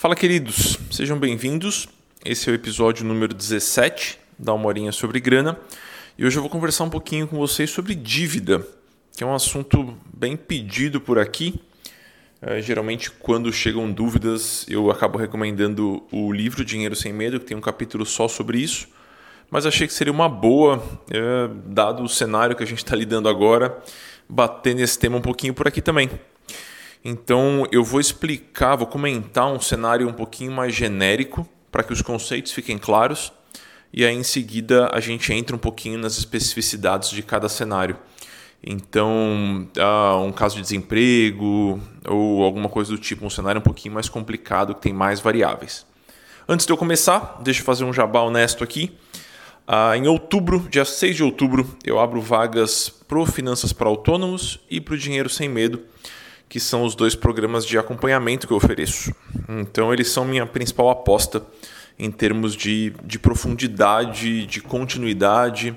Fala, queridos, sejam bem-vindos. Esse é o episódio número 17 da Uma Horinha sobre Grana e hoje eu vou conversar um pouquinho com vocês sobre dívida, que é um assunto bem pedido por aqui. É, geralmente, quando chegam dúvidas, eu acabo recomendando o livro Dinheiro Sem Medo, que tem um capítulo só sobre isso. Mas achei que seria uma boa, é, dado o cenário que a gente está lidando agora, bater nesse tema um pouquinho por aqui também. Então eu vou explicar, vou comentar um cenário um pouquinho mais genérico para que os conceitos fiquem claros e aí em seguida a gente entra um pouquinho nas especificidades de cada cenário. Então, ah, um caso de desemprego ou alguma coisa do tipo, um cenário um pouquinho mais complicado que tem mais variáveis. Antes de eu começar, deixa eu fazer um jabá honesto aqui. Ah, em outubro, dia 6 de outubro, eu abro vagas pro Finanças para Autônomos e pro Dinheiro Sem Medo que são os dois programas de acompanhamento que eu ofereço. Então, eles são minha principal aposta em termos de, de profundidade, de continuidade.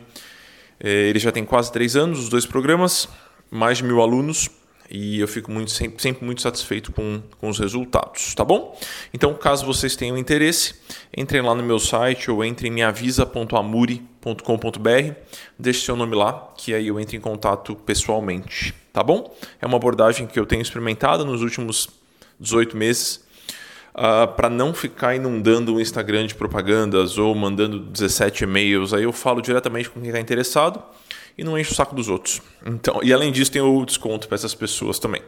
É, ele já tem quase três anos, os dois programas, mais de mil alunos, e eu fico muito, sempre, sempre muito satisfeito com, com os resultados, tá bom? Então, caso vocês tenham interesse, entrem lá no meu site ou entrem em meavisa.amuri.com.br, deixe seu nome lá, que aí eu entro em contato pessoalmente tá bom? É uma abordagem que eu tenho experimentado nos últimos 18 meses uh, ah, para não ficar inundando o Instagram de propagandas ou mandando 17 e-mails. Aí eu falo diretamente com quem está interessado e não encho o saco dos outros. Então, e além disso, tem o desconto para essas pessoas também.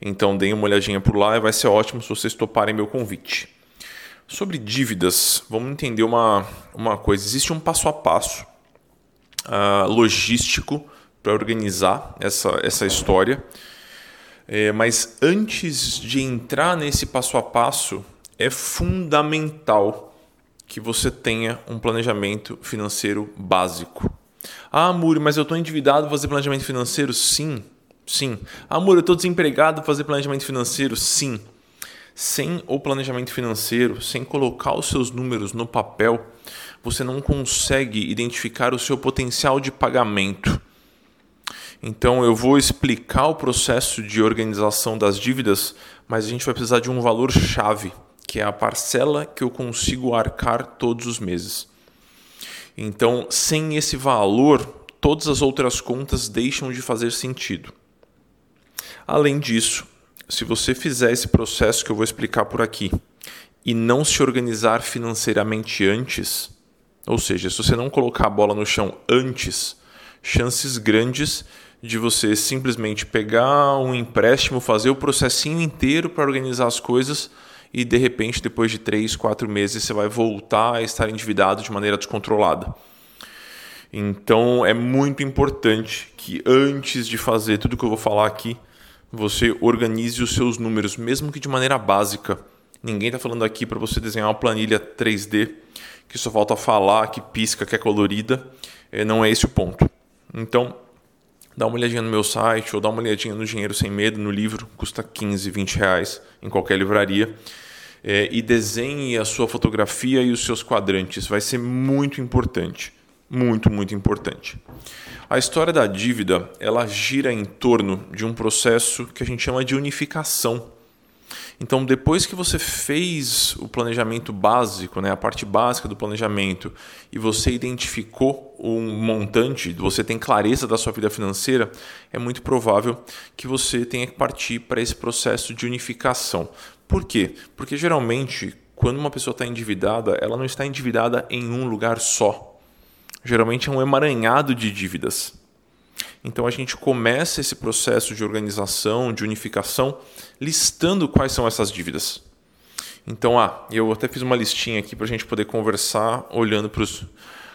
Então, deem uma olhadinha por lá e vai ser ótimo se vocês toparem meu convite. Sobre dívidas, vamos entender uma, uma coisa. Existe um passo a passo uh, logístico para organizar essa, essa história. É, mas antes de entrar nesse passo a passo, é fundamental que você tenha um planejamento financeiro básico. Ah, Muri, mas eu estou endividado para fazer planejamento financeiro? Sim, sim. Ah, Muri, eu estou desempregado para fazer planejamento financeiro? Sim. Sem o planejamento financeiro, sem colocar os seus números no papel, você não consegue identificar o seu potencial de pagamento. Então eu vou explicar o processo de organização das dívidas, mas a gente vai precisar de um valor chave, que é a parcela que eu consigo arcar todos os meses. Então, sem esse valor, todas as outras contas deixam de fazer sentido. Além disso, se você fizer esse processo que eu vou explicar por aqui e não se organizar financeiramente antes, ou seja, se você não colocar a bola no chão antes, chances grandes de você simplesmente pegar um empréstimo, fazer o processinho inteiro para organizar as coisas e de repente, depois de três, quatro meses, você vai voltar a estar endividado de maneira descontrolada. Então é muito importante que antes de fazer tudo que eu vou falar aqui, você organize os seus números, mesmo que de maneira básica. Ninguém está falando aqui para você desenhar uma planilha 3D que só falta falar, que pisca, que é colorida. É, não é esse o ponto. Então, dá uma olhadinha no meu site ou dá uma olhadinha no Dinheiro Sem Medo, no livro, custa 15, 20 reais em qualquer livraria. É, e desenhe a sua fotografia e os seus quadrantes, vai ser muito importante. Muito, muito importante. A história da dívida, ela gira em torno de um processo que a gente chama de unificação então, depois que você fez o planejamento básico, né, a parte básica do planejamento, e você identificou um montante, você tem clareza da sua vida financeira, é muito provável que você tenha que partir para esse processo de unificação. Por quê? Porque geralmente, quando uma pessoa está endividada, ela não está endividada em um lugar só. Geralmente é um emaranhado de dívidas. Então a gente começa esse processo de organização, de unificação, listando quais são essas dívidas. Então, ah, eu até fiz uma listinha aqui para a gente poder conversar olhando pros,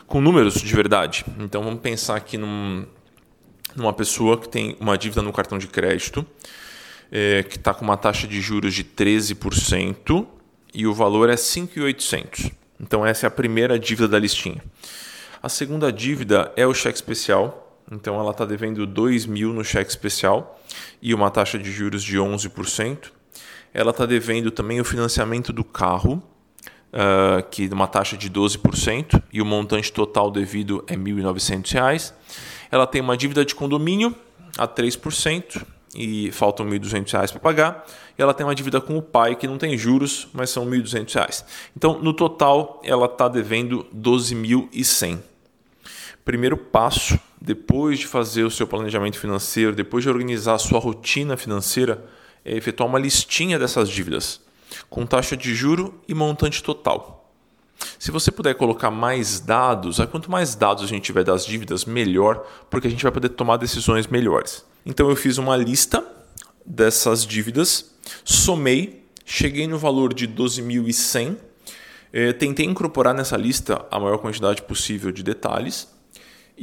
com números de verdade. Então vamos pensar aqui num, numa pessoa que tem uma dívida no cartão de crédito, é, que está com uma taxa de juros de 13% e o valor é 5.800. Então essa é a primeira dívida da listinha. A segunda dívida é o cheque especial, então ela está devendo 2 mil no cheque especial e uma taxa de juros de 11%. Ela está devendo também o financiamento do carro, uh, que é uma taxa de 12%, e o montante total devido é R$ 1.900. Ela tem uma dívida de condomínio a 3% e faltam R$ 1.200 para pagar, e ela tem uma dívida com o pai que não tem juros, mas são R$ 1.200. Então, no total, ela está devendo R$ 12.100. Primeiro passo, depois de fazer o seu planejamento financeiro, depois de organizar a sua rotina financeira, é efetuar uma listinha dessas dívidas, com taxa de juro e montante total. Se você puder colocar mais dados, quanto mais dados a gente tiver das dívidas, melhor, porque a gente vai poder tomar decisões melhores. Então eu fiz uma lista dessas dívidas, somei, cheguei no valor de 12.100, eh, tentei incorporar nessa lista a maior quantidade possível de detalhes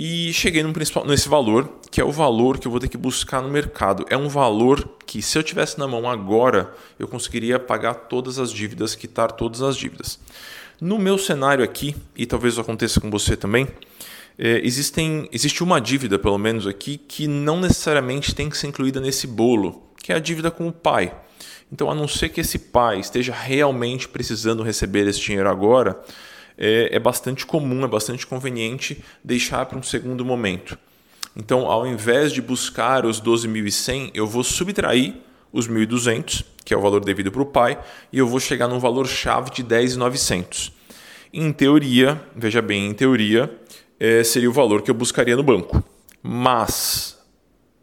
e cheguei no principal, nesse valor, que é o valor que eu vou ter que buscar no mercado. É um valor que, se eu tivesse na mão agora, eu conseguiria pagar todas as dívidas, quitar todas as dívidas. No meu cenário aqui, e talvez aconteça com você também, é, existem, existe uma dívida, pelo menos aqui, que não necessariamente tem que ser incluída nesse bolo, que é a dívida com o pai. Então, a não ser que esse pai esteja realmente precisando receber esse dinheiro agora, é, é bastante comum, é bastante conveniente deixar para um segundo momento. Então, ao invés de buscar os 12.100, eu vou subtrair os 1.200, que é o valor devido para o pai, e eu vou chegar num valor chave de 10.900. Em teoria, veja bem, em teoria, é, seria o valor que eu buscaria no banco. Mas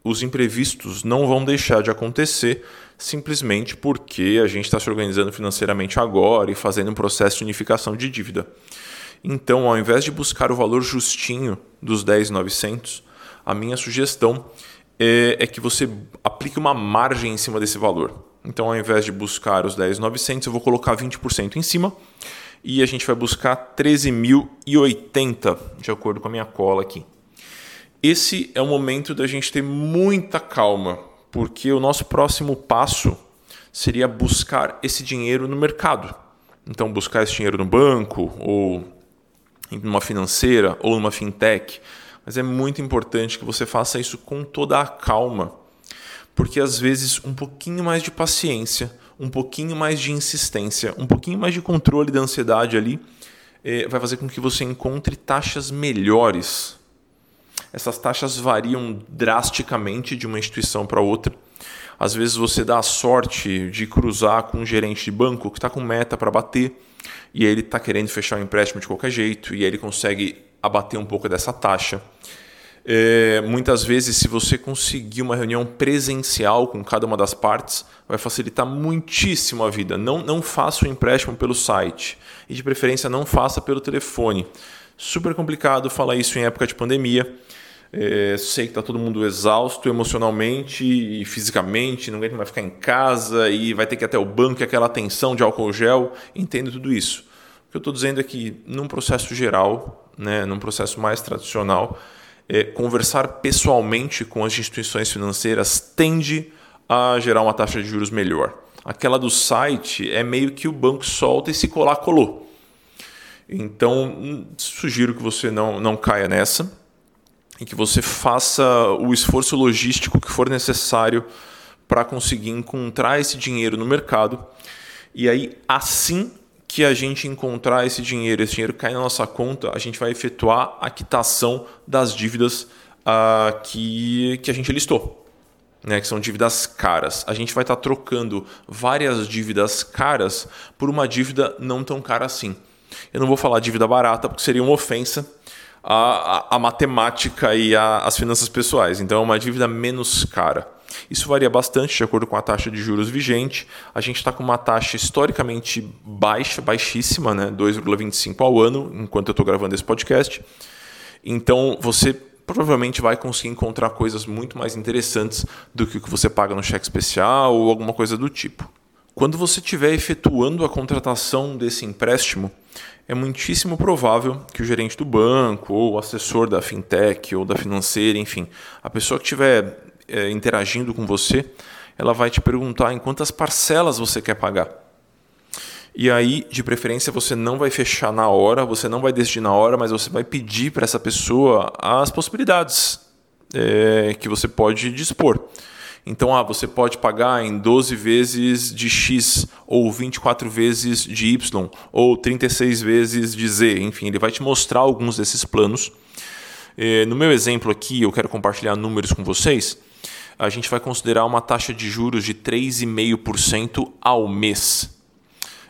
os imprevistos não vão deixar de acontecer simplesmente porque a gente está se organizando financeiramente agora e fazendo um processo de unificação de dívida. Então, ao invés de buscar o valor justinho dos 10.900, a minha sugestão é, é que você aplique uma margem em cima desse valor. Então, ao invés de buscar os 10.900, eu vou colocar 20% em cima e a gente vai buscar 13.080, de acordo com a minha cola aqui. Esse é o momento da gente ter muita calma, porque o nosso próximo passo seria buscar esse dinheiro no mercado. Então, buscar esse dinheiro no banco, ou numa financeira, ou numa fintech. Mas é muito importante que você faça isso com toda a calma, porque às vezes um pouquinho mais de paciência, um pouquinho mais de insistência, um pouquinho mais de controle da ansiedade ali, eh, vai fazer com que você encontre taxas melhores essas taxas variam drasticamente de uma instituição para outra. Às vezes você dá a sorte de cruzar com um gerente de banco que está com meta para bater e ele está querendo fechar o empréstimo de qualquer jeito e ele consegue abater um pouco dessa taxa. É, muitas vezes, se você conseguir uma reunião presencial com cada uma das partes, vai facilitar muitíssimo a vida. Não, não faça o empréstimo pelo site e, de preferência, não faça pelo telefone. Super complicado falar isso em época de pandemia. É, sei que está todo mundo exausto emocionalmente e fisicamente, ninguém vai ficar em casa e vai ter que ir até o banco e aquela tensão de álcool gel. Entendo tudo isso. O que eu estou dizendo é que, num processo geral, né, num processo mais tradicional, é, conversar pessoalmente com as instituições financeiras tende a gerar uma taxa de juros melhor. Aquela do site é meio que o banco solta e se colar, colou. Então, sugiro que você não, não caia nessa e que você faça o esforço logístico que for necessário para conseguir encontrar esse dinheiro no mercado. E aí, assim que a gente encontrar esse dinheiro, esse dinheiro cair na nossa conta, a gente vai efetuar a quitação das dívidas uh, que, que a gente listou. Né, que são dívidas caras. A gente vai estar tá trocando várias dívidas caras por uma dívida não tão cara assim. Eu não vou falar dívida barata porque seria uma ofensa a, a, matemática e a, as finanças pessoais. Então, é uma dívida menos cara. Isso varia bastante de acordo com a taxa de juros vigente. A gente está com uma taxa historicamente baixa, baixíssima, né? 2,25 ao ano, enquanto eu estou gravando esse podcast. Então, você provavelmente vai conseguir encontrar coisas muito mais interessantes do que o que você paga no cheque especial ou alguma coisa do tipo. Quando você estiver efetuando a contratação desse empréstimo, é muitíssimo provável que o gerente do banco, ou o assessor da fintech, ou da financeira, enfim, a pessoa que estiver é, interagindo com você, ela vai te perguntar em quantas parcelas você quer pagar. E aí, de preferência, você não vai fechar na hora, você não vai decidir na hora, mas você vai pedir para essa pessoa as possibilidades é, que você pode dispor. Então, ah, você pode pagar em 12 vezes de X, ou 24 vezes de Y, ou 36 vezes de Z. Enfim, ele vai te mostrar alguns desses planos. Eh, no meu exemplo aqui, eu quero compartilhar números com vocês. a gente vai considerar uma taxa de juros de 3,5% ao mês.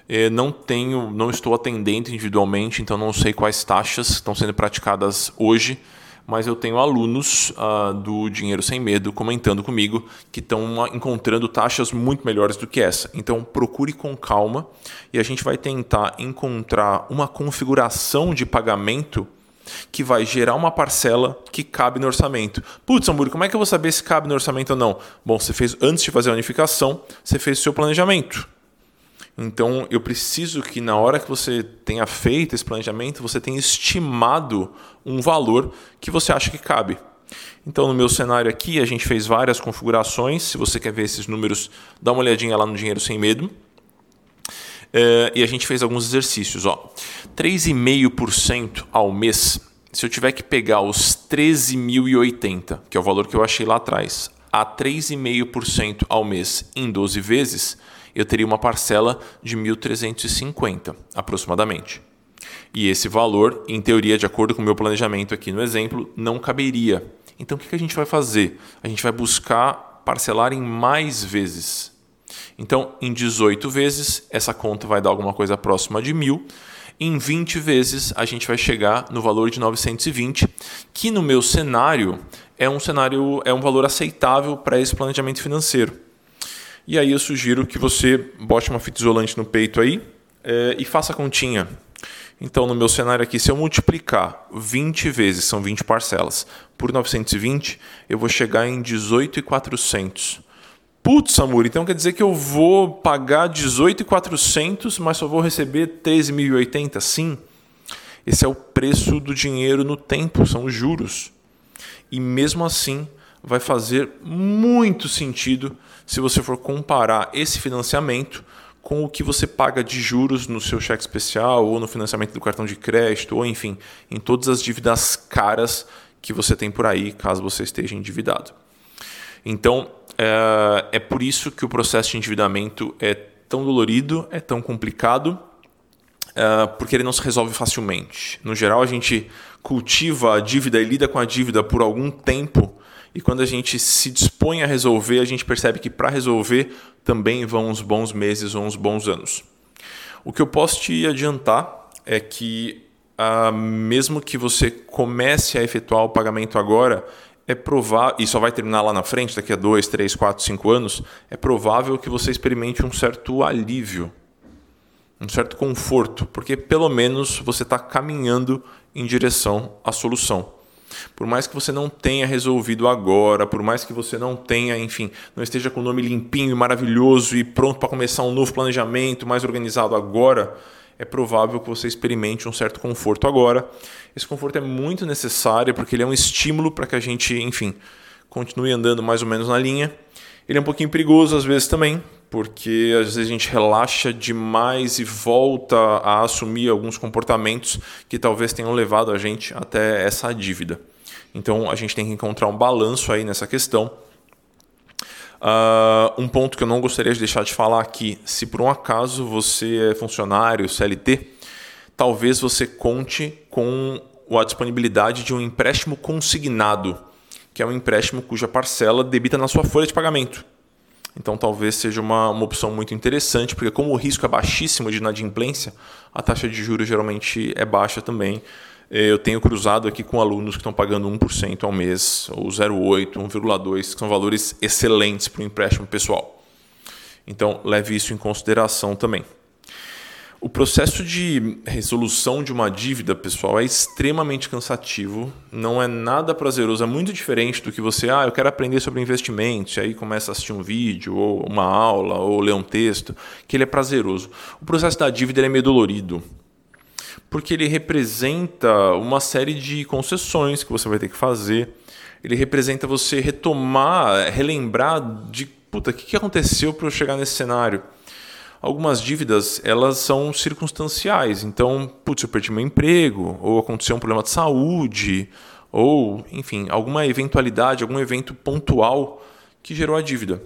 É, não tenho, não estou atendendo individualmente, então não sei quais taxas estão sendo praticadas hoje, mas eu tenho alunos uh, do Dinheiro Sem Medo comentando comigo que estão encontrando taxas muito melhores do que essa. Então procure com calma e a gente vai tentar encontrar uma configuração de pagamento que vai gerar uma parcela que cabe no orçamento. Putz, Hamburgo, como é que eu vou saber se cabe no orçamento ou não? Bom, você fez antes de fazer a unificação, você fez o seu planejamento. Então, eu preciso que na hora que você tenha feito esse planejamento, você tenha estimado um valor que você acha que cabe. Então, no meu cenário aqui, a gente fez várias configurações. Se você quer ver esses números, dá uma olhadinha lá no Dinheiro Sem Medo. É, e a gente fez alguns exercícios. 3,5% ao mês. Se eu tiver que pegar os 13.080, que é o valor que eu achei lá atrás, a 3,5% ao mês em 12 vezes, eu teria uma parcela de 1.350 aproximadamente. E esse valor, em teoria, de acordo com o meu planejamento aqui no exemplo, não caberia. Então o que a gente vai fazer? A gente vai buscar parcelar em mais vezes. Então, em 18 vezes, essa conta vai dar alguma coisa próxima de mil. Em 20 vezes, a gente vai chegar no valor de 920, que no meu cenário é um cenário, é um valor aceitável para esse planejamento financeiro. E aí eu sugiro que você bote uma fita isolante no peito aí é, e faça a continha. Então, no meu cenário aqui, se eu multiplicar 20 vezes, são 20 parcelas, por 920, eu vou chegar em 18,400. Putz, Samur, então quer dizer que eu vou pagar 18,400, mas só vou receber 13.080? Sim. Esse é o preço do dinheiro no tempo, são os juros. E mesmo assim, vai fazer muito sentido se você for comparar esse financiamento com o que você paga de juros no seu cheque especial ou no financiamento do cartão de crédito, ou enfim, em todas as dívidas caras que você tem por aí, caso você esteja endividado. Então, é, é por isso que o processo de endividamento é tão dolorido, é tão complicado, é, porque ele não se resolve facilmente. No geral, a gente cultiva a dívida e lida com a dívida por algum tempo e quando a gente se dispõe a resolver, a gente percebe que para resolver também vão uns bons meses ou uns bons anos. O que eu posso te adiantar é que, ah, mesmo que você comece a efetuar o pagamento agora, é provável, e só vai terminar lá na frente, daqui a 2, 3, 4, 5 anos, é provável que você experimente um certo alívio, um certo conforto, porque pelo menos você está caminhando em direção à solução. Por mais que você não tenha resolvido agora, por mais que você não tenha, enfim, não esteja com o nome limpinho e maravilhoso e pronto para começar um novo planejamento mais organizado agora, é provável que você experimente um certo conforto agora. Esse conforto é muito necessário porque ele é um estímulo para que a gente, enfim, continue andando mais ou menos na linha. Ele é um pouquinho perigoso às vezes também, porque às vezes a gente relaxa demais e volta a assumir alguns comportamentos que talvez tenham levado a gente até essa dívida. Então a gente tem que encontrar um balanço aí nessa questão. Uh, um ponto que eu não gostaria de deixar de falar aqui: se por um acaso você é funcionário CLT, talvez você conte com a disponibilidade de um empréstimo consignado, que é um empréstimo cuja parcela debita na sua folha de pagamento. Então talvez seja uma, uma opção muito interessante, porque como o risco é baixíssimo de inadimplência, a taxa de juros geralmente é baixa também. Eh, eu tenho cruzado aqui com alunos que estão pagando 1% ao mês, ou 0,8%, 1,2%, que são valores excelentes para o empréstimo pessoal. Então leve isso em consideração também. O processo de resolução de uma dívida, pessoal, é extremamente cansativo, não é nada prazeroso, é muito diferente do que você, ah, eu quero aprender sobre investimentos, e aí começa a assistir um vídeo, ou uma aula, ou ler um texto, que ele é prazeroso. O processo da dívida é meio dolorido, porque ele representa uma série de concessões que você vai ter que fazer, ele representa você retomar, relembrar de, puta, o que aconteceu para eu chegar nesse cenário? Algumas dívidas elas são circunstanciais. Então, putz, eu perdi meu emprego, ou aconteceu um problema de saúde, ou, enfim, alguma eventualidade, algum evento pontual que gerou a dívida.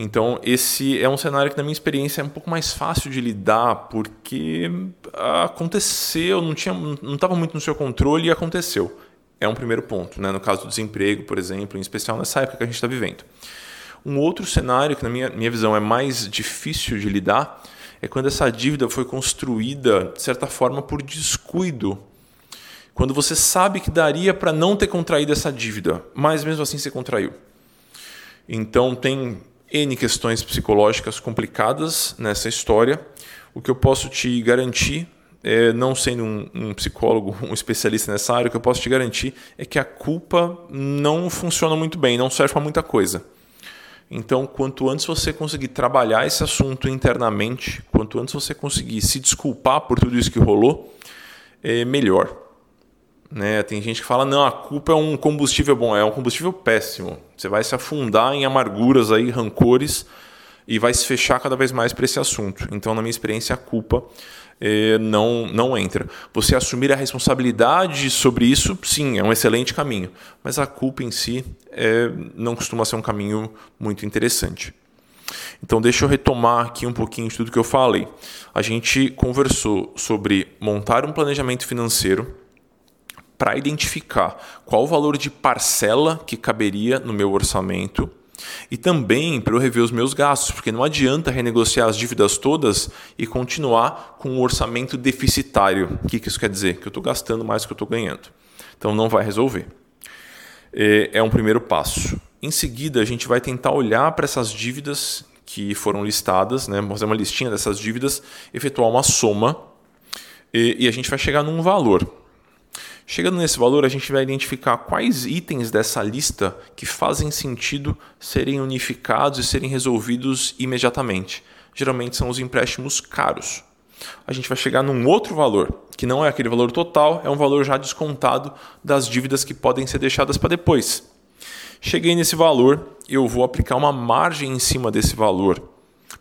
Então, esse é um cenário que, na minha experiência, é um pouco mais fácil de lidar, porque aconteceu, não estava não muito no seu controle e aconteceu. É um primeiro ponto, né? no caso do desemprego, por exemplo, em especial nessa época que a gente está vivendo. Um outro cenário que, na minha, minha visão, é mais difícil de lidar é quando essa dívida foi construída, de certa forma, por descuido. Quando você sabe que daria para não ter contraído essa dívida, mas mesmo assim você contraiu. Então, tem N questões psicológicas complicadas nessa história. O que eu posso te garantir, é, não sendo um, um, psicólogo, um especialista nessa área, o que eu posso te garantir é que a culpa não funciona muito bem, não serve para muita coisa. Então, quanto antes você conseguir trabalhar esse assunto internamente, quanto antes você conseguir se desculpar por tudo isso que rolou, é melhor. Né? Tem gente que fala, não, a culpa é um combustível bom, é um combustível péssimo. Você vai se afundar em amarguras, aí, rancores, e vai se fechar cada vez mais para esse assunto. Então, na minha experiência, a culpa não, não entra. Você assumir a responsabilidade sobre isso, sim, é um excelente caminho, mas a culpa em si eh, não costuma ser um caminho muito interessante. Então, deixa eu retomar aqui um pouquinho de tudo que eu falei. A gente conversou sobre montar um planejamento financeiro para identificar qual o valor de parcela que caberia no meu orçamento e também para eu rever os meus gastos, porque não adianta renegociar as dívidas todas e continuar com um orçamento deficitário. O que isso quer dizer? Que eu estou gastando mais do que eu estou ganhando. Então não vai resolver. É, é um primeiro passo. Em seguida, a gente vai tentar olhar para essas dívidas que foram listadas, né? fazer uma listinha dessas dívidas, efetuar uma soma e, e a gente vai chegar num valor. Chegando nesse valor, a gente vai identificar quais itens dessa lista que fazem sentido serem unificados e serem resolvidos imediatamente. Geralmente são os empréstimos caros. A gente vai chegar num outro valor, que não é aquele valor total, é um valor já descontado das dívidas que podem ser deixadas para depois. Cheguei nesse valor, eu vou aplicar uma margem em cima desse valor,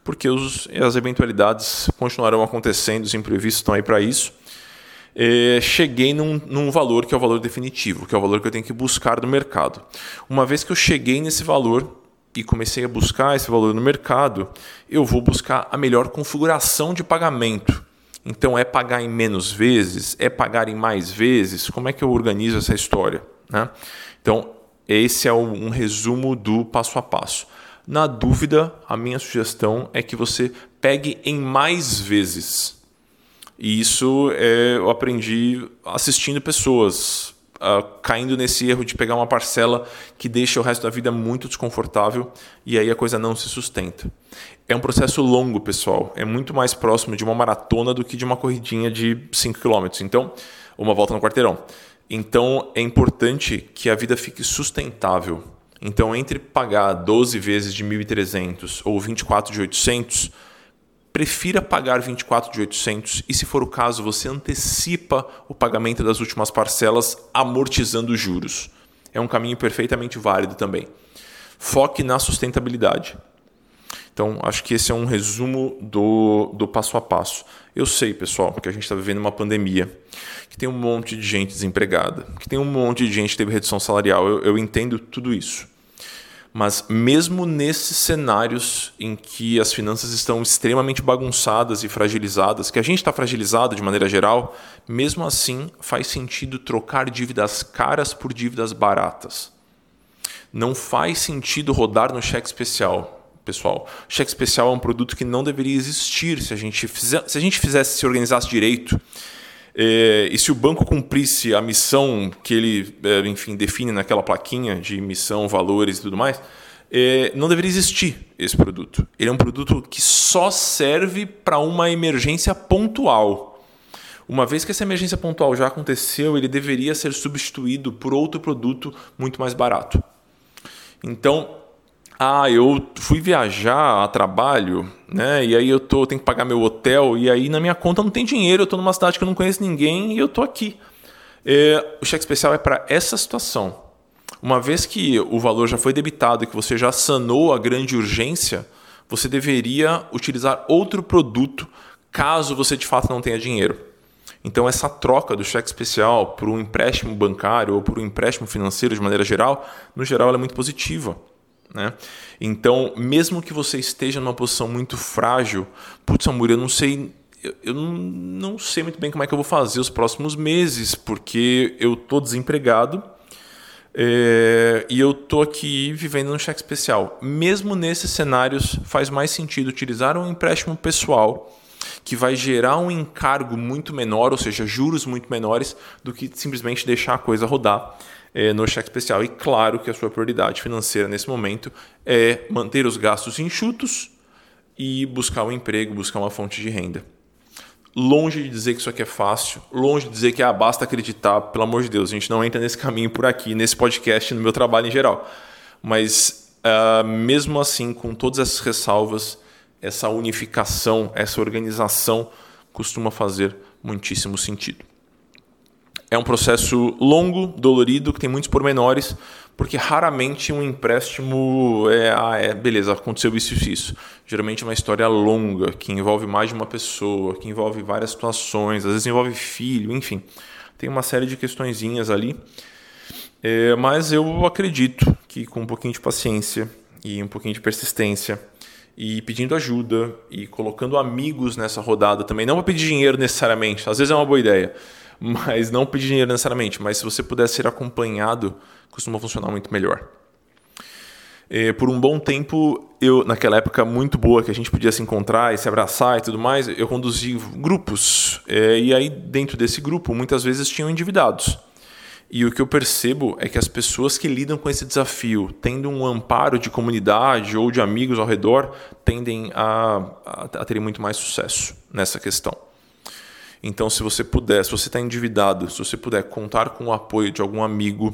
porque os, as eventualidades continuarão acontecendo, os imprevistos estão aí para isso é, cheguei num, num valor que é o valor definitivo, que é o valor que eu tenho que buscar no mercado. Uma vez que eu cheguei nesse valor, e comecei a buscar esse valor no mercado, eu vou buscar a melhor configuração de pagamento. Então, é pagar em menos vezes? É pagar em mais vezes? Como é que eu organizo essa história? Né? Então, esse é um resumo do passo a passo. Na dúvida, a minha sugestão é que você pegue em mais vezes. E isso é, eu aprendi assistindo pessoas uh, caindo nesse erro de pegar uma parcela que deixa o resto da vida muito desconfortável e aí a coisa não se sustenta. É um processo longo, pessoal. É muito mais próximo de uma maratona do que de uma corridinha de 5 km. Então, uma volta no quarteirão. Então, é importante que a vida fique sustentável. Então, entre pagar 12 vezes de 1.300 ou 24 de 800, prefira pagar 24 de 800 e, se for o caso, você antecipa o pagamento das últimas parcelas amortizando os juros. É um caminho perfeitamente válido também. Foque na sustentabilidade. Então, acho que esse é um resumo do, do passo a passo. Eu sei, pessoal, que a gente está vivendo uma pandemia, que tem um monte de gente desempregada, que tem um monte de gente que teve redução salarial. Eu, eu entendo tudo isso. Mas mesmo nesses cenários em que as finanças estão extremamente bagunçadas e fragilizadas, que a gente está fragilizado de maneira geral, mesmo assim faz sentido trocar dívidas caras por dívidas baratas. Não faz sentido rodar no cheque especial, pessoal. Cheque especial é um produto que não deveria existir se a gente, fizer, se a gente fizesse, se organizasse direito é, e se o banco cumprisse a missão que ele, é, enfim, define naquela plaquinha de missão, valores e tudo mais, é, não deveria existir esse produto. Ele é um produto que só serve para uma emergência pontual. Uma vez que essa emergência pontual já aconteceu, ele deveria ser substituído por outro produto muito mais barato. Então, ah, eu fui viajar a trabalho, né? E aí eu tô, tenho que pagar meu hotel, e aí na minha conta não tem dinheiro, eu tô numa cidade que eu não conheço ninguém e eu tô aqui. É, o cheque especial é para essa situação. Uma vez que o valor já foi debitado e que você já sanou a grande urgência, você deveria utilizar outro produto caso você de fato não tenha dinheiro. Então, essa troca do cheque especial por um empréstimo bancário ou por um empréstimo financeiro de maneira geral, no geral, é muito positiva. Né? Então, mesmo que você esteja numa posição muito frágil, putz, amor, eu não sei, eu não sei muito bem como é que eu vou fazer os próximos meses, porque eu tô desempregado é, e eu tô aqui vivendo no cheque especial. Mesmo nesses cenários, faz mais sentido utilizar um empréstimo pessoal que vai gerar um encargo muito menor, ou seja, juros muito menores, do que simplesmente deixar a coisa rodar é, no cheque especial. E claro que a sua prioridade financeira nesse momento é manter os gastos enxutos e buscar um emprego, buscar uma fonte de renda. Longe de dizer que isso aqui é fácil, longe de dizer que ah, basta acreditar, pelo amor de Deus, a gente não entra nesse caminho por aqui, nesse podcast, no meu trabalho em geral. Mas uh, mesmo assim, com todas essas ressalvas, essa unificação, essa organização costuma fazer muitíssimo sentido. É um processo longo, dolorido, que tem muitos pormenores, porque raramente um empréstimo é, ah, é beleza, aconteceu isso e isso. Geralmente é uma história longa, que envolve mais de uma pessoa, que envolve várias situações, às vezes envolve filho, enfim. Tem uma série de questõezinhas ali. É, mas eu acredito que com um pouquinho de paciência e um pouquinho de persistência, e pedindo ajuda e colocando amigos nessa rodada também. Não para pedir dinheiro necessariamente, às vezes é uma boa ideia, mas não pedir dinheiro necessariamente. Mas se você puder ser acompanhado, costuma funcionar muito melhor. É, por um bom tempo, eu naquela época muito boa que a gente podia se encontrar e se abraçar e tudo mais, eu conduzi grupos. É, e aí, dentro desse grupo, muitas vezes tinham endividados. E o que eu percebo é que as pessoas que lidam com esse desafio, tendo um amparo de comunidade ou de amigos ao redor, tendem a, a, a ter muito mais sucesso nessa questão. Então, se você puder, se você está endividado, se você puder contar com o apoio de algum amigo,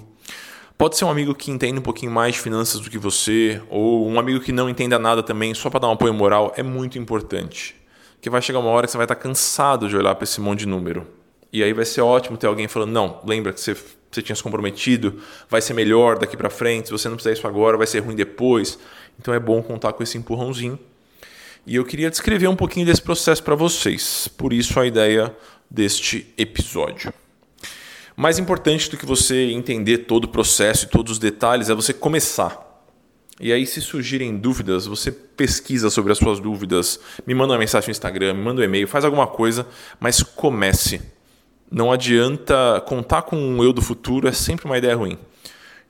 pode ser um amigo que entende um pouquinho mais de finanças do que você, ou um amigo que não entenda nada também, só para dar um apoio moral, é muito importante. Porque vai chegar uma hora que você vai estar tá cansado de olhar para esse monte de número. E aí vai ser ótimo ter alguém falando: não, lembra que você você tinha se comprometido, vai ser melhor daqui para frente, se você não fizer isso agora, vai ser ruim depois. Então é bom contar com esse empurrãozinho. E eu queria descrever um pouquinho desse processo para vocês, por isso a ideia deste episódio. Mais importante do que você entender todo o processo e todos os detalhes é você começar. E aí, se surgirem dúvidas, você pesquisa sobre as suas dúvidas, me manda uma mensagem no Instagram, me manda um e-mail, faz alguma coisa, mas comece não adianta contar com um eu do futuro, é sempre uma ideia ruim.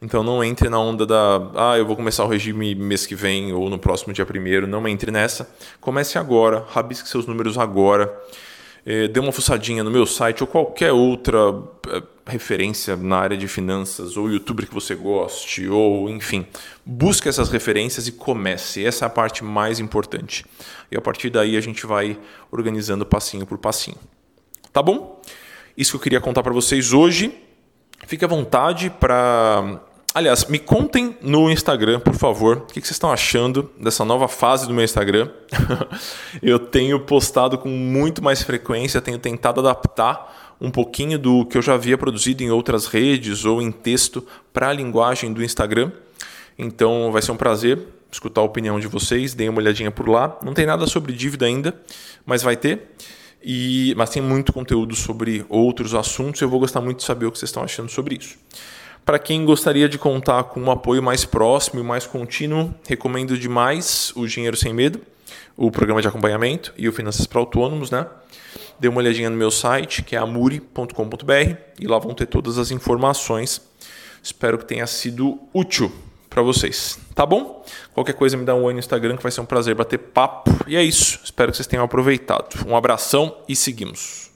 Então não entre na onda da, ah, eu vou começar o regime mês que vem ou no próximo dia primeiro. Não entre nessa. Comece agora, rabisque seus números agora. É, dê uma fuçadinha no meu site ou qualquer outra é, referência na área de finanças, ou youtuber que você goste, ou enfim. Busque essas referências e comece. Essa é a parte mais importante. E a partir daí a gente vai organizando passinho por passinho. Tá bom? Isso que eu queria contar para vocês hoje. Fique à vontade para. Aliás, me contem no Instagram, por favor, o que vocês estão achando dessa nova fase do meu Instagram. eu tenho postado com muito mais frequência, tenho tentado adaptar um pouquinho do que eu já havia produzido em outras redes ou em texto para a linguagem do Instagram. Então vai ser um prazer escutar a opinião de vocês, deem uma olhadinha por lá. Não tem nada sobre dívida ainda, mas vai ter. E, mas tem muito conteúdo sobre outros assuntos e eu vou gostar muito de saber o que vocês estão achando sobre isso. Para quem gostaria de contar com um apoio mais próximo e mais contínuo, recomendo demais o Dinheiro Sem Medo, o programa de acompanhamento e o Finanças para Autônomos, né? Dê uma olhadinha no meu site, que é amuri.com.br, e lá vão ter todas as informações. Espero que tenha sido útil para vocês, tá bom? Qualquer coisa me dá um oi no Instagram que vai ser um prazer bater papo. E é isso. Espero que vocês tenham aproveitado. Um abração e seguimos.